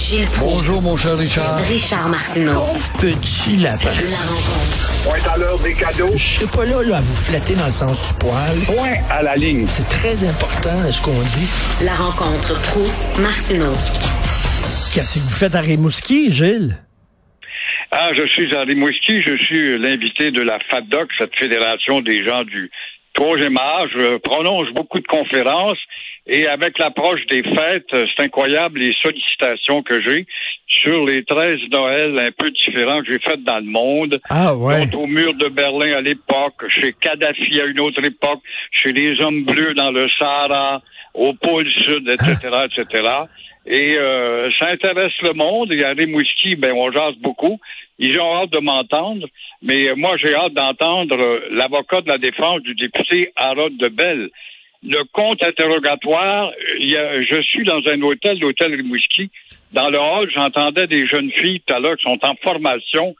Gilles Proulx. Bonjour, mon cher Richard. Richard Martineau. Petit lapin. La rencontre. Point à l'heure des cadeaux. Je serai pas là, là à vous flatter dans le sens du poil. Point à la ligne. C'est très important ce qu'on dit. La rencontre pro martineau Qu'est-ce que vous faites à Rimouski, Gilles? Ah, je suis à Rimouski, je suis l'invité de la FADOC, cette fédération des gens du troisième âge. Je prononce beaucoup de conférences et avec l'approche des fêtes, c'est incroyable les sollicitations que j'ai sur les 13 Noëls un peu différents que j'ai faites dans le monde. Ah ouais. Dont au mur de Berlin à l'époque, chez Kadhafi à une autre époque, chez les hommes bleus dans le Sahara, au pôle sud, etc., etc. Et euh, ça intéresse le monde. Et à Rimouski, ben, on jase beaucoup. Ils ont hâte de m'entendre, mais moi, j'ai hâte d'entendre euh, l'avocat de la défense du député Harold Debelle. Le compte interrogatoire, y a, je suis dans un hôtel, l'hôtel Rimouski. Dans le hall, j'entendais des jeunes filles tout à l'heure qui sont en formation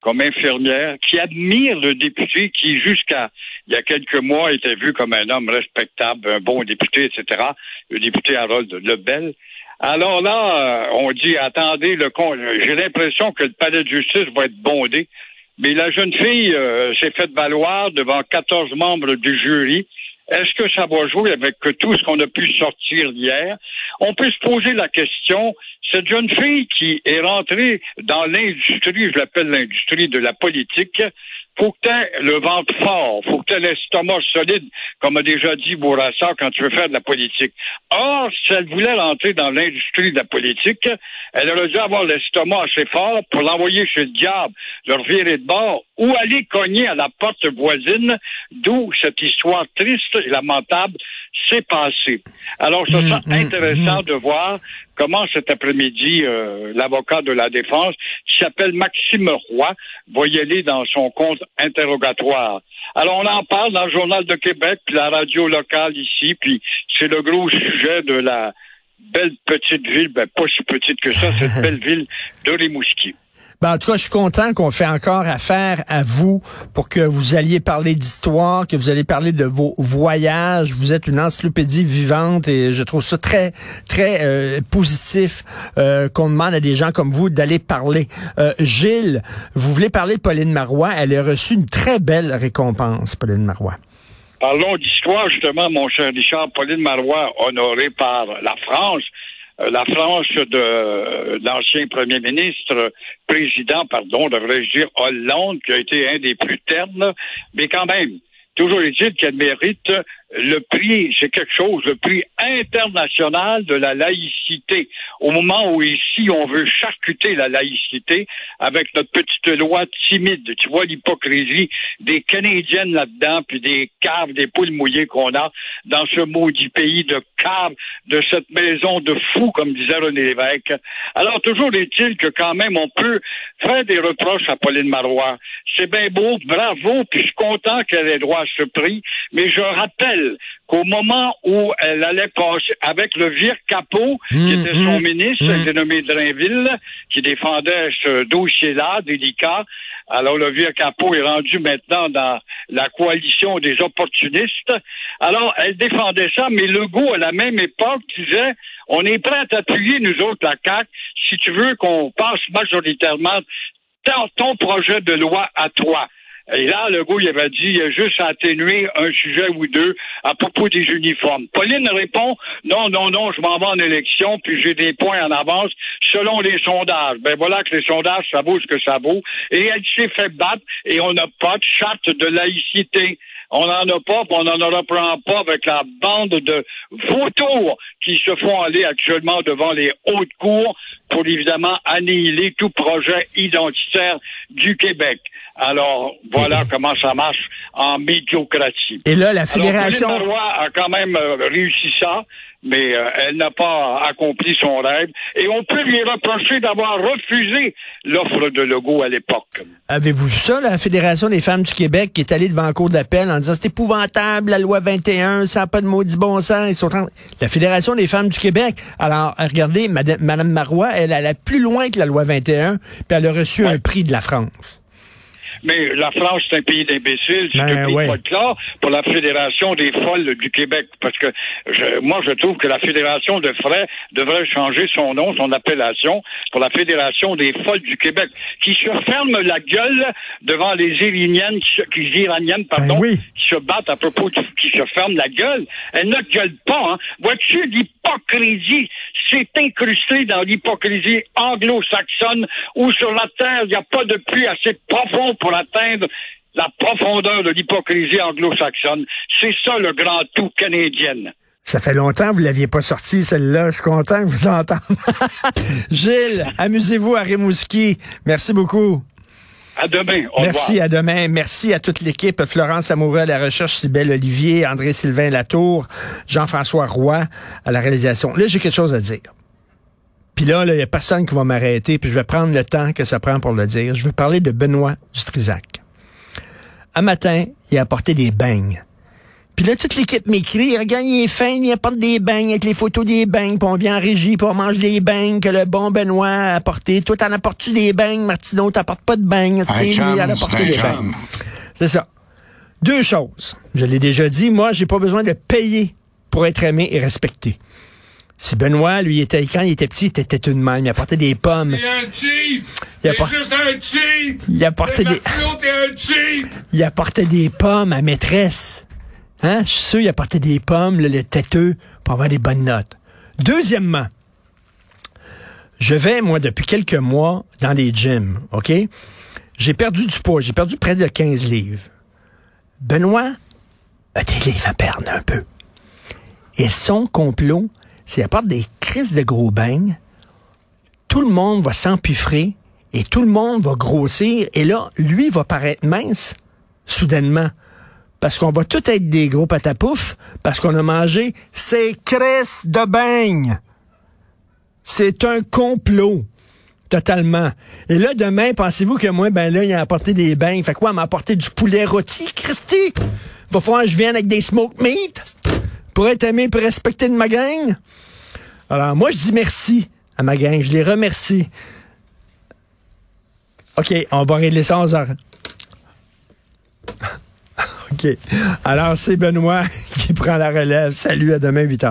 comme infirmières, qui admirent le député qui, jusqu'à il y a quelques mois, était vu comme un homme respectable, un bon député, etc., le député Harold Lebel. Alors là, euh, on dit, attendez, le con... j'ai l'impression que le palais de justice va être bondé. Mais la jeune fille euh, s'est faite valoir devant 14 membres du jury. Est-ce que ça va jouer avec tout ce qu'on a pu sortir hier? On peut se poser la question, cette jeune fille qui est rentrée dans l'industrie, je l'appelle l'industrie de la politique, faut que tu le ventre fort, faut que tu l'estomac solide, comme a déjà dit Bourassa quand tu veux faire de la politique. Or, si elle voulait rentrer dans l'industrie de la politique, elle aurait dû avoir l'estomac assez fort pour l'envoyer chez le diable, le revirer de bord ou aller cogner à la porte voisine, d'où cette histoire triste et lamentable s'est passée. Alors, ce sera intéressant de voir comment cet après-midi, euh, l'avocat de la défense, qui s'appelle Maxime Roy, va y aller dans son compte interrogatoire. Alors, on en parle dans le Journal de Québec, puis la radio locale ici, puis c'est le gros sujet de la belle petite ville, ben pas si petite que ça, cette belle ville de Rimouski. Ben, en tout cas, je suis content qu'on fait encore affaire à vous pour que vous alliez parler d'histoire, que vous allez parler de vos voyages. Vous êtes une encyclopédie vivante et je trouve ça très, très euh, positif euh, qu'on demande à des gens comme vous d'aller parler. Euh, Gilles, vous voulez parler de Pauline Marois. Elle a reçu une très belle récompense, Pauline Marois. Parlons d'histoire, justement, mon cher Richard. Pauline Marois, honorée par la France, la France de l'ancien premier ministre, président, pardon, devrais-je dire, Hollande, qui a été un des plus ternes, mais quand même, toujours est-il qu'elle mérite le prix, c'est quelque chose, le prix international de la laïcité. Au moment où ici, on veut charcuter la laïcité avec notre petite loi timide. Tu vois l'hypocrisie des Canadiennes là-dedans, puis des caves, des poules mouillées qu'on a dans ce maudit pays de caves, de cette maison de fous, comme disait René Lévesque. Alors, toujours est-il que quand même, on peut faire des reproches à Pauline Marois. C'est bien beau, bravo, puis je suis content qu'elle ait droit à ce prix, mais je rappelle qu'au moment où elle allait passer avec le vieux Capot, qui était son ministre, mmh. dénommé Drainville, qui défendait ce dossier-là, délicat, alors le vieux Capot est rendu maintenant dans la coalition des opportunistes. Alors, elle défendait ça, mais Legault, à la même époque, disait on est prêt à t'appuyer, nous autres, la CAQ, si tu veux qu'on passe majoritairement ton- ton projet de loi à toi. Et là, le goût, il avait dit, il y a juste à atténuer un sujet ou deux à propos des uniformes. Pauline répond, non, non, non, je m'en vais en élection, puis j'ai des points en avance selon les sondages. Ben voilà que les sondages, ça vaut ce que ça vaut. Et elle s'est fait battre, et on n'a pas de charte de laïcité. On n'en a pas, on n'en reprend pas avec la bande de vautours qui se font aller actuellement devant les hautes cours pour évidemment annihiler tout projet identitaire du Québec. Alors, voilà comment ça marche en médiocratie. Et là, la Alors, fédération... Marois a quand même euh, réussi ça, mais euh, elle n'a pas accompli son rêve. Et on peut lui reprocher d'avoir refusé l'offre de Legault à l'époque. Avez-vous vu ça, la Fédération des femmes du Québec qui est allée devant la cour d'appel en disant c'est épouvantable, la loi 21, ça n'a pas de maudit bon sens. Ils sont en- La Fédération des femmes du Québec. Alors, regardez, Madame, Madame Marois, elle allait plus loin que la loi 21, puis elle a reçu un prix de la France. Mais la France, c'est un pays d'imbéciles. C'est Ben, un pays ouais. de folklore pour la Fédération des folles du Québec. Parce que je- moi, je trouve que la Fédération de frais devrait changer son nom, son appellation, pour la Fédération des folles du Québec, qui se ferme la gueule devant les Iraniennes, qui- Iraniennes, pardon, Ben oui. Se battent à propos de, qui se ferment la gueule. Elles ne gueulent pas, hein. Vois-tu, l'hypocrisie, c'est incrusté dans l'hypocrisie anglo-saxonne où sur la terre, il n'y a pas de puits assez profond pour atteindre la profondeur de l'hypocrisie anglo-saxonne. C'est ça le grand tout canadien. Ça fait longtemps que vous l'aviez pas sorti, celle-là. Je suis content que vous l'entendre. Gilles, amusez-vous à Rimouski. Merci beaucoup. À demain. Au Merci, revoir. à demain. Merci à toute l'équipe. Florence Amoureux à la recherche, Sybelle Olivier, André-Sylvain Latour, Jean-François Roy à la réalisation. Là, j'ai quelque chose à dire. Puis là, il n'y a personne qui va m'arrêter, puis je vais prendre le temps que ça prend pour le dire. Je veux parler de Benoît Dutrisac. Un matin, il a apporté des beignes. Puis là, toute l'équipe m'écrit, regarde, il est fin, il apporte des beignes avec les photos des beignes, puis on vient en régie, puis on mange des beignes que le bon Benoît a apporté. Toi, t'en apportes-tu des beignes, Martineau? T'apportes pas de beignes. C'est Un lui, chum, il en a apporté des beignes. C'est ça. Deux choses. Je l'ai déjà dit, moi, j'ai pas besoin de payer pour être aimé et respecté. Si Benoît, lui, était, quand il était petit, il était une même. Il apportait des pommes. T'es un cheap! Il a T'es pas- juste un cheap! Il apportait des, Martineau, t'es un cheap! il apportait des pommes à maîtresse. Hein? Je suis sûr, il apportait des pommes, là, le têteux, pour avoir des bonnes notes. Deuxièmement, je vais, moi, depuis quelques mois, dans les gyms, OK? J'ai perdu du poids. J'ai perdu près de 15 livres. Benoît a des livres à perdre un peu. Et son complot, c'est apporte des crises de gros beignes. Tout le monde va s'empiffrer et tout le monde va grossir. Et là, lui va paraître mince soudainement. Parce qu'on va tout être des gros patapoufs parce qu'on a mangé ces crises de beignes. C'est un complot. Totalement. Et là, demain, pensez-vous que moi, ben là, il a apporté des beignes. Fait quoi, il m'a apporté du poulet rôti, Christy? Va falloir que je vienne avec des smoke meat pour être aimé et respecté de ma gang? Alors, moi, je dis merci à ma gang. Je les remercie. OK, on va régler ça en heures. Alors, c'est Benoît qui prend la relève. Salut, à demain, 8 h.